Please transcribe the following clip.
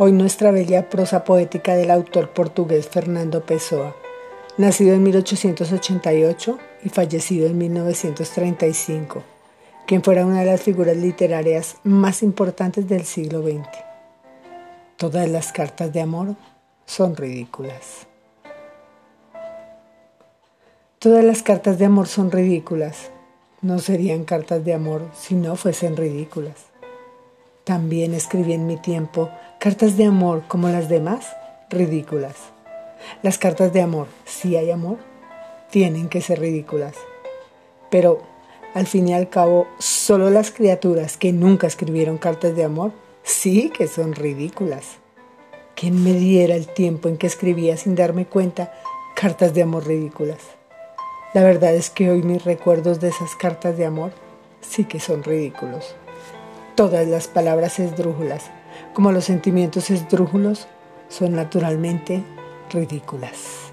Hoy nuestra bella prosa poética del autor portugués Fernando Pessoa, nacido en 1888 y fallecido en 1935, quien fuera una de las figuras literarias más importantes del siglo XX. Todas las cartas de amor son ridículas. Todas las cartas de amor son ridículas. No serían cartas de amor si no fuesen ridículas. También escribí en mi tiempo Cartas de amor como las demás, ridículas. Las cartas de amor, si hay amor, tienen que ser ridículas. Pero, al fin y al cabo, solo las criaturas que nunca escribieron cartas de amor, sí que son ridículas. ¿Quién me diera el tiempo en que escribía sin darme cuenta cartas de amor ridículas? La verdad es que hoy mis recuerdos de esas cartas de amor sí que son ridículos. Todas las palabras esdrújulas como los sentimientos esdrújulos, son naturalmente ridículas.